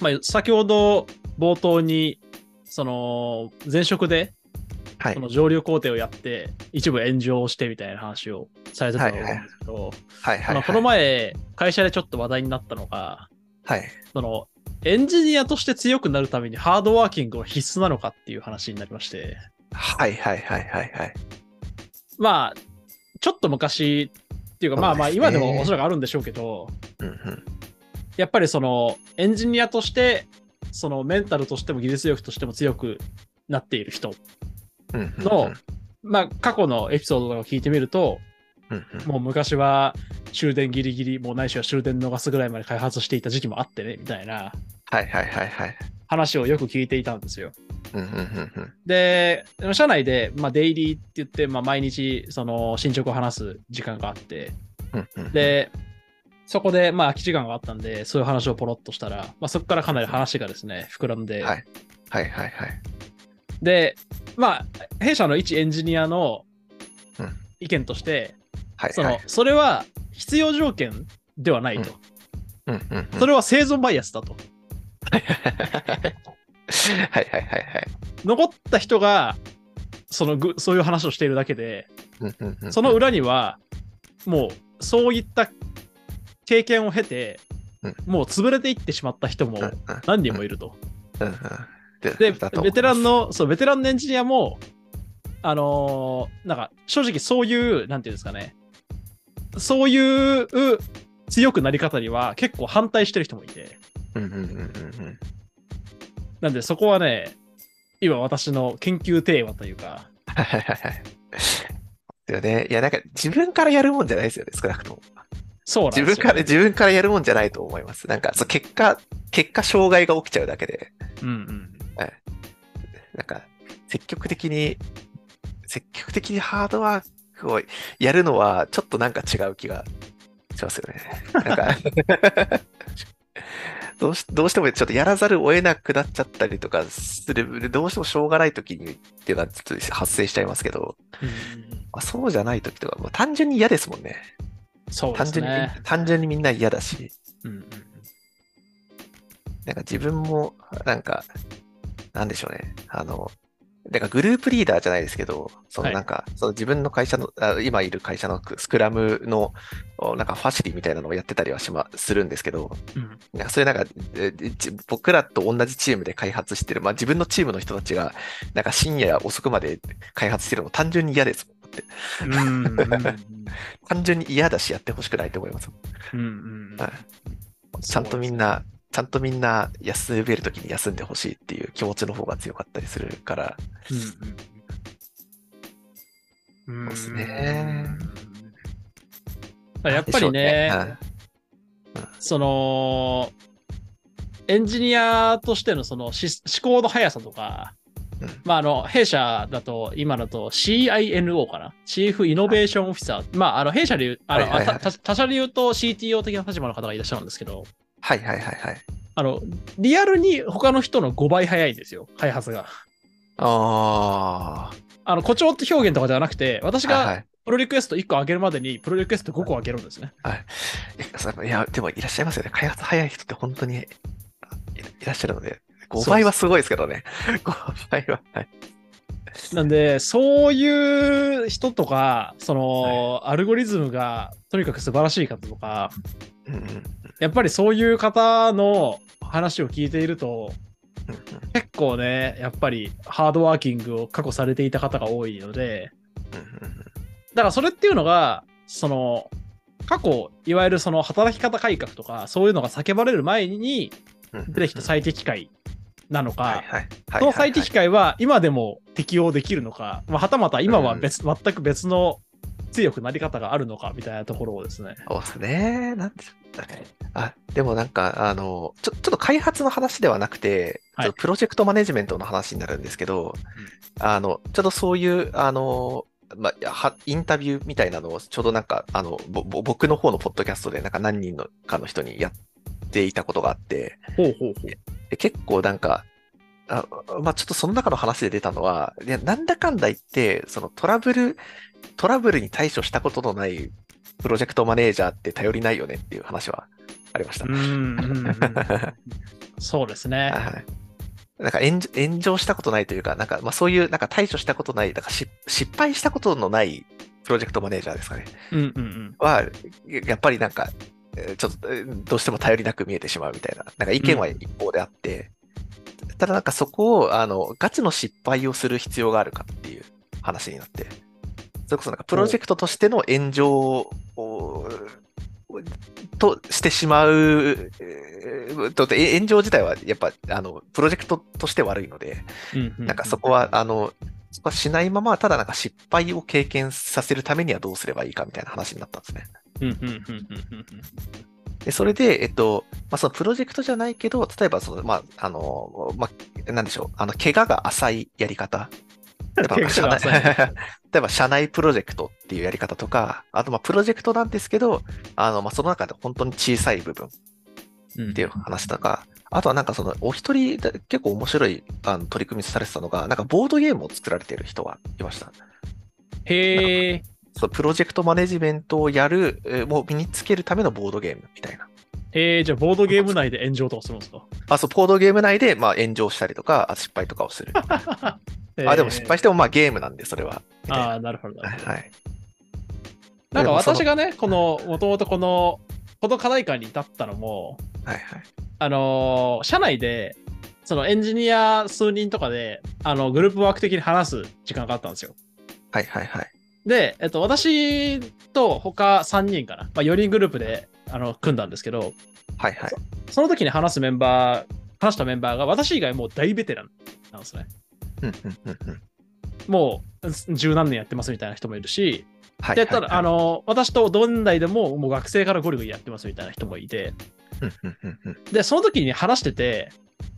まあ、先ほど冒頭に、その、前職で、はいそ。の上流工程をやって、一部炎上してみたいな話をされてたと思うんですけど、この前、会社でちょっと話題になったのが、はい。その、エンジニアとして強くなるためにハードワーキングは必須なのかっていう話になりまして、はいはいはいはいはい。まあ、ちょっと昔っていうか、まあまあ、今でもおそらくあるんでしょうけど、うんうん。やっぱりその、エンジニアとして、そのメンタルとしても技術力としても強くなっている人。の、まあ、過去のエピソードとかを聞いてみると、もう昔は終電ギリギリ、もうないしは終電逃すぐらいまで開発していた時期もあってね、みたいな。はいはいはいはい。話をよく聞いていたんですよ。で、社内で、まあ、デイリーって言って、まあ、毎日、その、進捗を話す時間があって、で、そこで、まあ、空き時間があったんで、そういう話をポロッとしたら、まあ、そこからかなり話がですね、膨らんで、はいはいはいはい。で、まあ、弊社の一エンジニアのうん意見として、はいそれは必要条件ではないと。うんうんうんそれは生存バイアスだと。はいはいはいはい。残った人が、そのぐ、そういう話をしているだけで、うんうんうんその裏には、もう、そういった経験を経て、うん。もう潰れていってしまった人も何人もいると。で、ベテランの、そう、ベテランのエンジニアも、あのーなんか、正直そういう、なんていうんですかね、そういう強くなり方には結構反対してる人もいて、なんでそこはね、今私の研究テーマというか、はいはいはいはい。だよね。いや、なんか自分からやるもんじゃないですよね、少なくとも。そうなんですよ。自分から、自分からやるもんじゃないと思います。なんか、そう結果、結果、障害が起きちゃうだけで、うんうん。なんか、積極的に、積極的にハードワークをやるのは、ちょっとなんか違う気がしますよね。なんか、どうし、どうしてもちょっとやらざるを得なくなっちゃったりとかする、どうしてもしょうがない時にっていうのはちょっと発生しちゃいますけど、うんうんまあ、そうじゃない時とか、まあ、単純に嫌ですもんね。そうで単純に、すね。単純にみんな嫌だし、うんうんなんか自分も、なんか、なんでしょうね。あの、なんかグループリーダーじゃないですけど、そのはいなんか、その自分の会社の、あ今いる会社のスクラムの、おなんかファシリみたいなのをやってたりはしま、するんですけど、うんなんかそういうなんか、僕らと同じチームで開発してる、まあ自分のチームの人たちが、なんか深夜遅くまで開発してるの単純に嫌ですもん。だって。単純に嫌だしやってほしくないと思います。うんうんはい。ちゃんとみんな、ちゃんとみんな休めるときに休んでほしいっていう気持ちの方が強かったりするから、うんうんうん。そうですね。うん。やっぱりね、その、エンジニアとしてのそのし思考の速さとか、うんまあ、あの、弊社だと、今だと CINO かなチーフイノベーションオフィサー。まあ、あの、弊社で言う、あの、はいはいはい他社で言うと CTO 的な立場の方がいらっしゃるんですけど、はいはいはいはい。あの、リアルに他の人の5倍早いんですよ、開発が。ああの、誇張って表現とかではなくて、私あ。はいはがい。プロリクエスト1個上げるまでに、プロリクエスト5個上げるんですね。えそういや、でもいらっしゃいますよね。開発早い人って本当にいいらっしゃるので、5倍はすごいですけどね。5倍は。はい。なんで、そういう人とか、その、アルゴリズムがとにかく素晴らしい方とか、うんやっぱりそういう方の話を聞いていると、うん結構ね、やっぱりハードワーキングを過去されていた方が多いので、うんうんだからそれっていうのが、その、過去、いわゆるその働き方改革とか、そういうのが叫ばれる前に出てきた最適解なのか、その最適解は今でも適用できるのか、まあ、はたまた今は別、全く別の強くなり方があるのかみたいなところをですね。そうですね。なんでしょうあ、でもなんか、あの、ちょ、ちょっと開発の話ではなくて、プロジェクトマネジメントの話になるんですけど、あの、ちょっとそういう、あの、まあ、は、インタビューみたいなのを、ちょうどなんか、あの、僕の方のポッドキャストで、なんか何人のかの人にやっていたことがあって、ほうほうほう。で結構なんか、あまあ、ちょっとその中の話で出たのは、いやなんだかんだ言って、そのトラブル、トラブルに対処したことのないプロジェクトマネージャーって頼りないよねっていう話はありました。うんうんうんうんそうですね。はいなんか炎炎上したことないというか、なんかまあそういうなんか対処したことない、なんかし失敗したことのないプロジェクトマネージャーですかね。うんうんうん。は、やっぱりなんか、えーちょっとえーどうしても頼りなく見えてしまうみたいな、なんか意見は一方であって、ただなんかそこを、あの、ガチの失敗をする必要があるかっていう話になって、それこそなんかプロジェクトとしての炎上を、としてしまう、えー炎上自体はやっぱ、あの、プロジェクトとして悪いので、うんうんなんかそこは、あの、そこはしないまま、ただなんか失敗を経験させるためにはどうすればいいかみたいな話になったんですね。うんうんうんうんうんで、それで、えっと、まあ、そのプロジェクトじゃないけど、例えばその、まあ、あの、まあ、なんでしょう、あの、怪我が浅いやり方。例えば、怪我が浅い 例えば、社内プロジェクトっていうやり方とか、あと、まあ、プロジェクトなんですけど、あの、まあ、その中で本当に小さい部分うんっていう話とか、あとはなんかその、お一人で結構面白いあの取り組みされてたのが、なんかボードゲームを作られている人がいました。へえ。そう、プロジェクトマネジメントをやる、えーもう身につけるためのボードゲームみたいな。へえ、じゃあボードゲーム内で炎上とかするんですか？あ、そう、ボードゲーム内で、まあ、炎上したりとか、あ失敗とかをする。あ、でも失敗しても、まあ、ゲームなんで、それは。ああ、なるほど。はい。なんか私が。がね、この、もともとこの、この課題感に至ったのも、はいはい。あのー社内で、そのエンジニア数人とかで、あの、グループワーク的に話す時間があったんですよ。はいはいはい。で、えっと、私と他3人かな、まあ、4人グループであの組んだんですけど、はいはい。その時に話すメンバー、話したメンバーが私以外もう大ベテランなんですね。うんうんうんうん。もう十何年やってますみたいな人もいるし、はいで、ただ、あ、の、私と同年代でももう学生からゴリゴリやってますみたいな人もいて、うんうんうんうん。で、その時に話してて、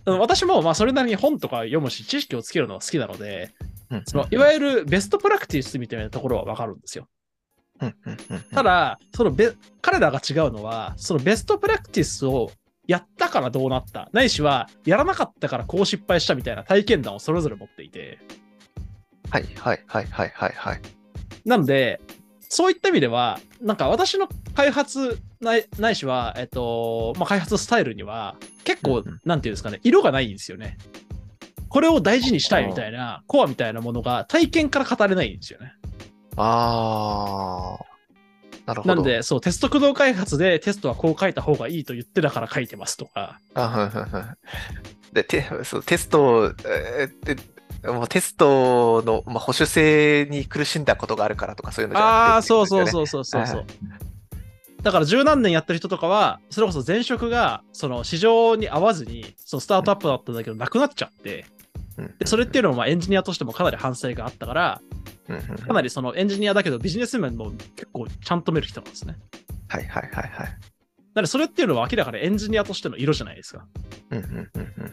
私もまあそれなりに本とか読むし、知識をつけるのが好きなので、うんそのいわゆるベストプラクティスみたいなところはわかるんですよ。た、だ、そのベ彼らが違うのは、そのベストプラクティスをやったからどうなった、ないしはやらなかったからこう失敗したみたいな体験談をそれぞれ持っていて、はいはいはいはいはいはい。なので、そういった意味では、なんか私の開発ないないしは、えっと、まあ、開発スタイルには、結構うんうん、なんていうんですかね、色がないんですよね。これを大事にしたいみたいな、コアみたいなものが体験から語れないんですよね。あー。なるほど。なんで、そう、テスト駆動開発でテストはこう書いた方がいいと言ってたから書いてますとか、あ、はいはいはい。で、テそうテスト、えーでもうテストの、まあ、保守性に苦しんだことがあるからとかそういうのじゃなくてああ、そうそうそうそうそうそう。はいだから十何年やってる人とかは、それこそ前職がその市場に合わずに、そのスタートアップだったんだけど、なくなっちゃって、うんでそれっていうのはまあエンジニアとしてもかなり反省があったから、かなりそのエンジニアだけどビジネス面も結構ちゃんと見る人なんですね。はいはいはいはい。なのでそれっていうのは明らかにエンジニアとしての色じゃないですか。うんうんうんうん。な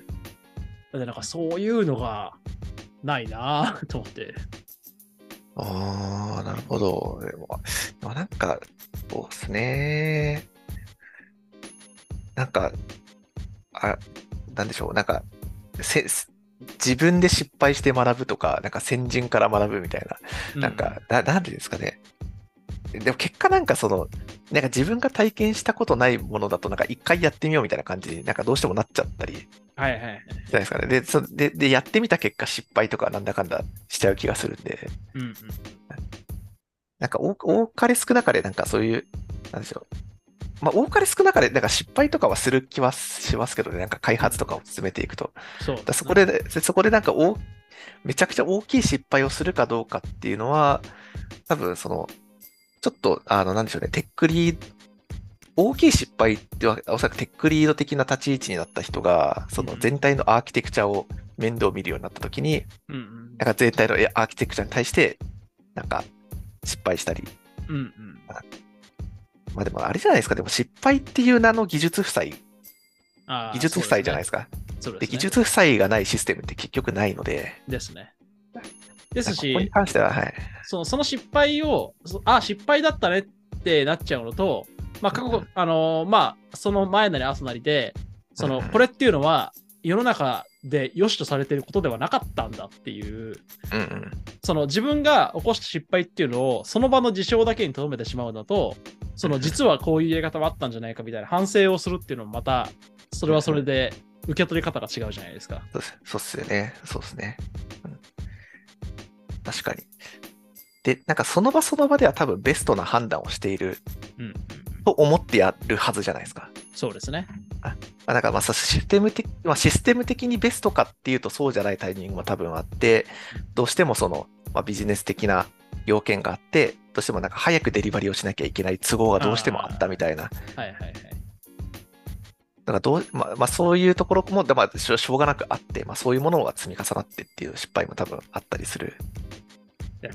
のでなんかそういうのがないなぁと思って。ああ、なるほど。でも、まあ、なんか、そうですね。なんか、あ、なんでしょう。なんか、せ、自分で失敗して学ぶとか、なんか先人から学ぶみたいな、なんか、ななんていうんですかね。でも結果なんかその、なんか自分が体験したことないものだと、なんか一回やってみようみたいな感じになんかどうしてもなっちゃったり、はいはいはい。じゃないですかね。で、そで、で、やってみた結果失敗とかなんだかんだしちゃう気がするんで、うんうん。なんか多多かれ少なかれなんかそういう、なんでしょう。まあ多かれ少なかれなんか失敗とかはする気はしますけどね、なんか開発とかを進めていくと。そう。だそこで、そこでなんかおめちゃくちゃ大きい失敗をするかどうかっていうのは、多分その、ちょっと、あの、なんでしょうね、テックリード、大きい失敗っては、おそらくテックリード的な立ち位置になった人が、その全体のアーキテクチャを面倒見るようになったときに、うんうん。なんか全体のアーキテクチャに対して、なんか失敗したり。うんうん。まあでもあれじゃないですか、でも失敗っていう名の技術負債、技術負債じゃないですか。で。技術負債がないシステムって結局ないので、ですね。ですし、ここに関しては、はい。そのその失敗を、そあ、失敗だったねってなっちゃうのと、まあ、過去、あのーまあ、その前なり後なりで、その、これっていうのは、世の中で良しとされていることではなかったんだっていう、うんうん。その自分が起こした失敗っていうのを、その場の事象だけに留めてしまうのと、その実はこういうやり方はあったんじゃないかみたいな反省をするっていうのもまた、それはそれで受け取り方が違うじゃないですか。そうっすそうっすよね。そうっすね。うん確かに。で、なんかその場その場では多分ベストな判断をしているうんうんうん。と思ってやるはずじゃないですか。そうですね。まあ、だからまあさシステム的、まあ、システム的にベストかっていうとそうじゃないタイミングも多分あって、どうしてもその、まあ、ビジネス的な要件があって、どうしてもなんか早くデリバリーをしなきゃいけない都合がどうしてもあったみたいな。はいはいはい。だからどう、まあ、まあそういうところも、まあ、しょうがなくあって、まあそういうものが積み重なってっていう失敗も多分あったりする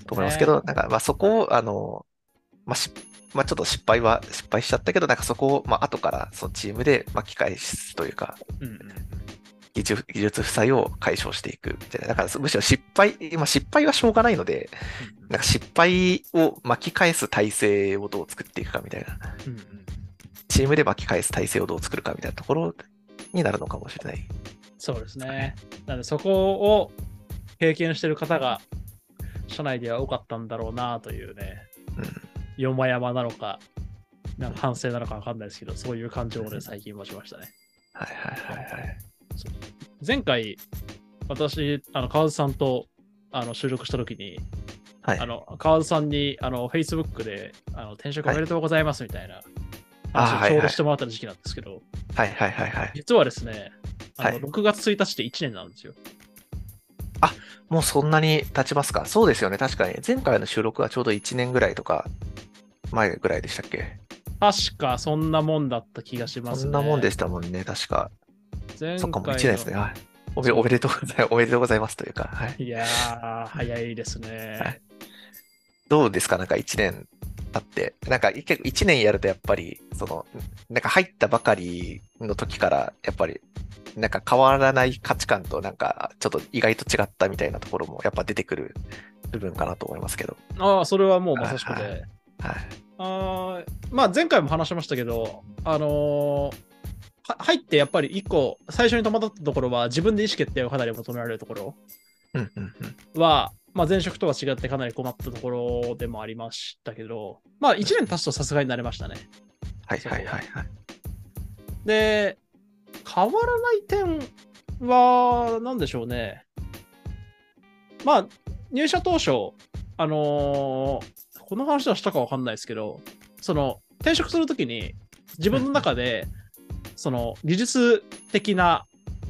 と思いますけど、なんかまあそこを、あの、まあし、まあちょっと失敗は失敗しちゃったけど、なんかそこを、まあ後からそのチームで巻き返すというか、うん。技術技術負債を解消していくみたいな。だからむしろ失敗、まあ失敗はしょうがないので、なんか失敗を巻き返す体制をどう作っていくかみたいな。うんうんチームで巻き返す体制をどう作るかみたいなところになるのかもしれない。そうですね。なのでそこを経験してる方が社内では多かったんだろうなというね、うん。よまやまなのか、なんか反省なのかわかんないですけど、そういう感情をね、最近持ちましたね。はいはいはいはい。前回、私、あの川津さんとあの収録したときに、はいあの川津さんにあの Facebook であの転職おめでとうございますみたいなあ話をちょうどしてもらった時期なんですけど、はいはいはいはい。実はですね、あのはい6月1日で1年なんですよ。もうそんなに経ちますか？そうですよね。確かに。前回の収録はちょうど1年ぐらいとか前ぐらいでしたっけ？確かそんなもんだった気がしますね。そんなもんでしたもんね。確か。前そっか、もう回1年ですね。はい。おめおめでとうございます。おめでとうございますというか。はい。いやー、早いですね。はいどうですか？なんか1年経って。なんか結構1年やるとやっぱり、その、なんか入ったばかりの時から、やっぱり、なんか変わらない価値観となんかちょっと意外と違ったみたいなところもやっぱ出てくる部分かなと思いますけど。ああ、それはもうまさしくはいはい。あーまあ前回も話しましたけど、あのーは入ってやっぱり一個、最初に戸惑ったところは自分で意思決定をかなり求められるところうんうんうん。は、まあ前職とは違ってかなり困ったところでもありましたけど、まあ1年経つとさすがになれましたね。はいはいはいはい。で、変わらない点は、なんでしょうね。まあ、入社当初、あのーこの話はしたかわかんないですけど、その、転職するときに、自分の中で、その、技術的な、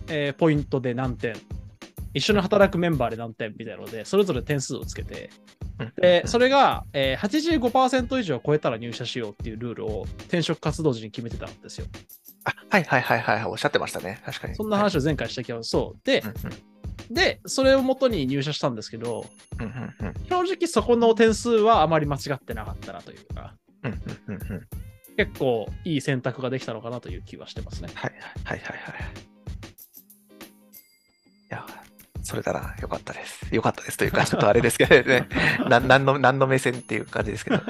えーポイントで何点、一緒に働くメンバーで何点みたいなので、それぞれ点数をつけて、で、それ、れが、えー、85%以上超えたら入社しようっていうルールを転職活動時に決めてたんですよ。あ、はいはいはいはいはい。おっしゃってましたね。確かに。そんな話を前回した気がそう。ではい。、うんうんで、それをもとに入社したんですけど、正直そこの点数はあまり間違ってなかったなというか、結構いい選択ができたのかなという気はしてますね。はいはいはいはいはい。いや、それならよかったです。よかったですというか、ちょっとあれですけどね。ななんの、なんの目線っていう感じですけど。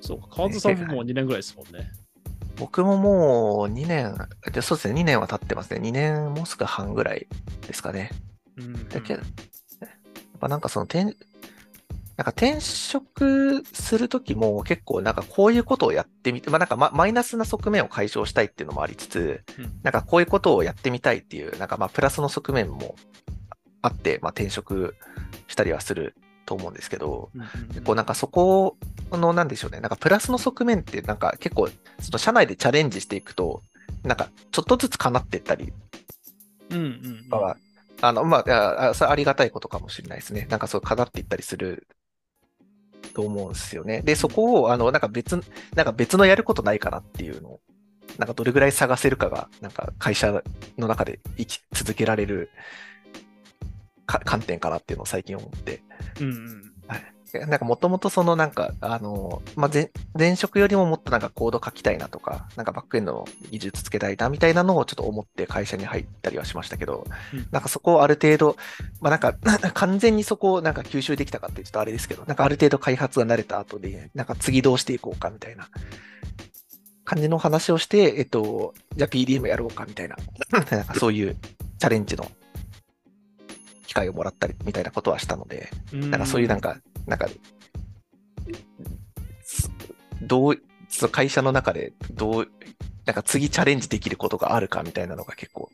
そうか、川津さんももう2年ぐらいですもんね。僕ももう2年、でそうですね、2年は経ってますね。2年もうすぐ半ぐらいですかね。うん。だけど、やっぱなんかその転、なんか転職するときも結構なんかこういうことをやってみて、まあなんかママイナスな側面を解消したいっていうのもありつつ、うん。なんかこういうことをやってみたいっていう、なんかまあプラスの側面もあって、まあ転職したりはすると思うんですけど、うんうんうん。結構なんかそこのなんでしょうね、なんかプラスの側面ってなんか結構その社内でチャレンジしていくと、なんかちょっとずつ叶っていったりうんうんとかは、あの、まあそれありがたいことかもしれないですね。なんかそう叶っていったりすると思うんですよね。で、そこを、あの、なんか別、なんか別のやることないかなっていうのを、なんかどれぐらい探せるかが、なんか会社の中で生き続けられるか観点かなっていうのを最近思って。うんうんなんかもともとそのなんか、あの、まあ、前、前職よりももっとなんかコード書きたいなとか、なんかバックエンドの技術つけたいなみたいなのをちょっと思って会社に入ったりはしましたけど、うん。なんかそこをある程度、まあ、なんか完全にそこをなんか吸収できたかってちょっとあれですけど、なんかある程度開発が慣れた後で、なんか次どうしていこうかみたいな感じの話をして、えっと、じゃあ PDM やろうかみたいな、なんかそういうチャレンジの機会をもらったりみたいなことはしたので、うん。なんかそういうなんか、なんか、どう、その会社の中でどう、なんか次チャレンジできることがあるかみたいなのが結構、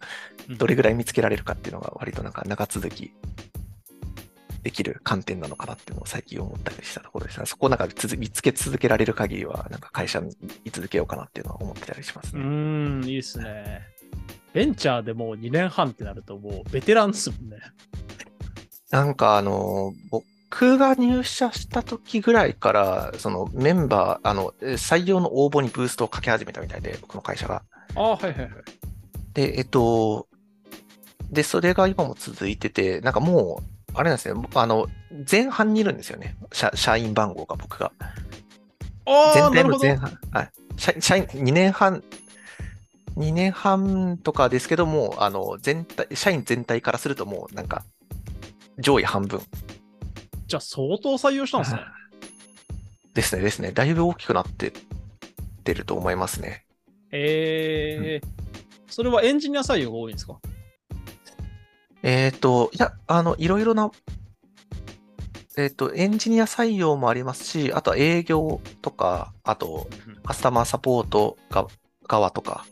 どれぐらい見つけられるかっていうのが割となんか長続きできる観点なのかなっていうのを最近思ったりしたところですね。そこをなんかつ見つけ続けられる限りは、なんか会社に居続けようかなっていうのは思ってたりしますうね。ーん、いいですね。ベンチャーでもう2年半ってなるともうベテランですもんね。なんかあの、僕が入社した時ぐらいから、そのメンバー、あの、え採用の応募にブーストをかけ始めたみたいで、僕の会社が。ああ、はいはいはい。で、えっと、で、それが今も続いてて、なんかもう、あれなんですね、あの、前半にいるんですよね。社社員番号が僕が。ああ、全なるほど。体の前半。はい。社社員、2年半、2年半とかですけども、あの、全体、社員全体からするともう、なんか、上位半分じゃあ相当採用したんですね。ですね、ですね。だいぶ大きくなってってると思いますね。ええそれはエンジニア採用が多いんですか？えっと、いや、あの、いろいろな、えっと、エンジニア採用もありますし、あとは営業とか、あと、カスタマーサポートが側とか、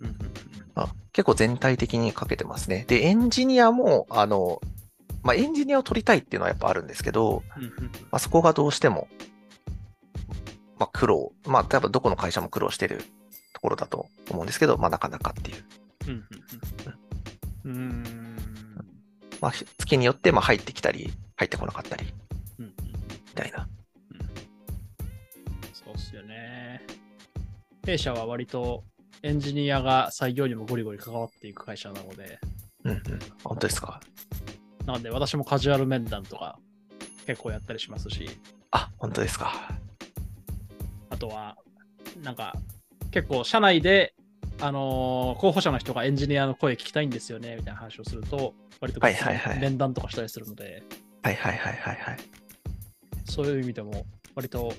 うんうんあ結構全体的にかけてますね。で、エンジニアも、あの、まあ、エンジニアを取りたいっていうのはやっぱあるんですけど、うんうんまあ、そこがどうしても、まあ、苦労、まあ、多分どこの会社も苦労してるところだと思うんですけど、まあ、なかなかっていう。うんうんうん。まあ、月によって、まあ、入ってきたり、入ってこなかったり、うんうんみたいな。そうっすよね。弊社は割とエンジニアが採用にもゴリゴリ関わっていく会社なので、うんうん。本当ですか？なので私もカジュアル面談とか結構やったりしますし、あ、本当ですか。あとは、なんか結構社内で、あのー候補者の人がエンジニアの声聞きたいんですよねみたいな話をすると、割とはいはいはい面談とかしたりするので、はいはいはいはいはい。そういう意味でも割と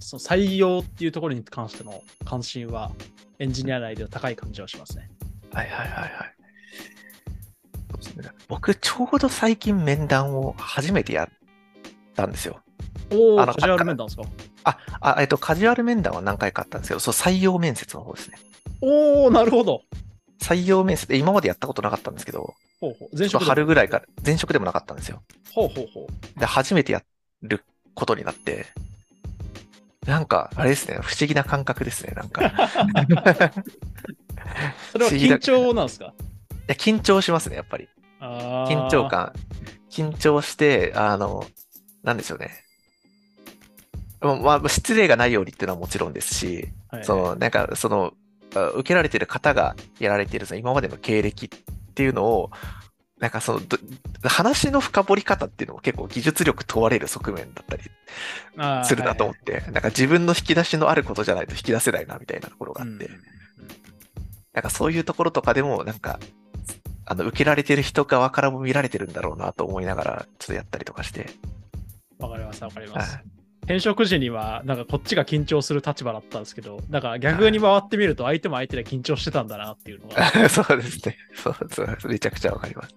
その採用っていうところに関しての関心はエンジニア内では高い感じはしますね。はいはいはいはい。そうですね僕、ちょうど最近面談を初めてやったんですよ。おお、カジュアル面談ですか？あ、あ、えっと、カジュアル面談は何回かあったんですけど、そう、採用面接の方ですね。おお、なるほど。採用面接で今までやったことなかったんですけど、ほうほう。前職春ぐらいから、前職でもなかったんですよ。ほうほうほう。で、初めてやることになって、なんか、あれですね、不思議な感覚ですね、なんか。い それは緊張なんですか？や、緊張しますね、やっぱり。緊張。感。緊張して、あの、なんでしょうね。まあまあ、失礼がないようにっていうのはもちろんですし、はいその、なんか、その、あ受けられてる方がやられているその今までの経歴っていうのを、なんかその、ど話の深掘り方っていうのも結構技術力問われる側面だったりするなと思って、なんか自分の引き出しのあることじゃないと引き出せないなみたいなところがあって、はいはいうんなんかそういうところとかでも、なんか、あの、受けられてる人側からも見られてるんだろうなと思いながら、ちょっとやったりとかして、わかります、わかりまはす。転職時には、なんかこっちが緊張する立場だったんですけど、なんか逆に回ってみると、相手も相手で緊張してたんだなっていうのが。い。そうですね。そうそう、めちゃくちゃわかります。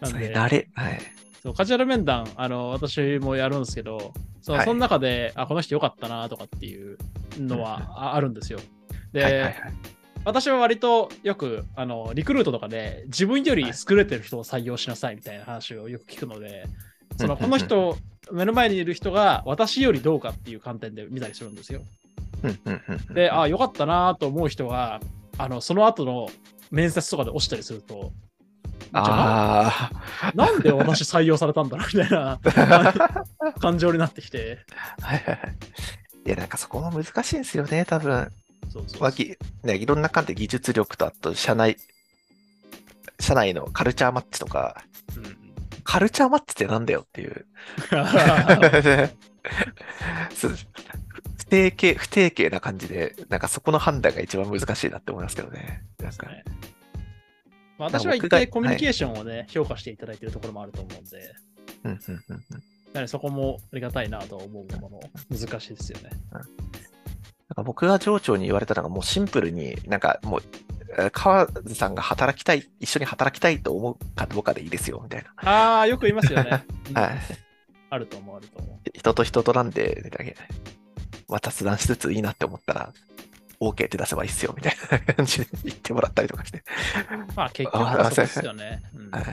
なんで慣れ、はい。そうカジュアル面談、あの、私もやるんですけど、その,、はいその中で、あ、この人よかったなとかっていうのはああるんですよ。で、はいはいはい。私は割とよく、あの、リクルートとかで、自分より優れてる人を採用しなさいみたいな話をよく聞くので、その、この人、目の前にいる人が私よりどうかっていう観点で見たりするんですよ。で、あ、よかったなと思う人が、あの、その後の面接とかで落ちたりすると、ああななんで私採用されたんだろうみたいなあ。感情になってきて、はいはいはい。いや、なんかそこも難しいんですよね、多分。そうそうまあぎね、いろんな観点、技術力と、あと、社内、社内のカルチャーマッチとか、うんうん。カルチャーマッチってなんだよっていう。そう。不定形、不定形な感じで、なんかそこの判断が一番難しいなって思いますけどね。なんか、ね。まあ私は一僕が定コミュニケーションをね、評価していただいているところもあると思うんで、うんうんうんうん。そこもありがたいなと思うもの、難しいですよね。なんか僕が上長に言われたのがもうシンプルになんかもう、えー川津さんが働きたい、一緒に働きたいと思うかどうかでいいですよ、みたいな。ああ、よく言いますよね。はい。あると思う、あると思う。人と人となんで、だけまあ、雑談しつついいなって思ったら、OK って出せばいいっすよ、みたいな感じで言ってもらったりとかして。まあ結局はそうですよね。うんはい。ま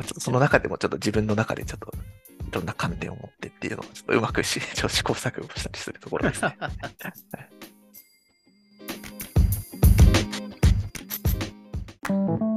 あ、ちょっとその中でもちょっと自分の中でちょっといろんな観点を持ってっていうのをちょっとうまくし試行錯誤したりするところですね。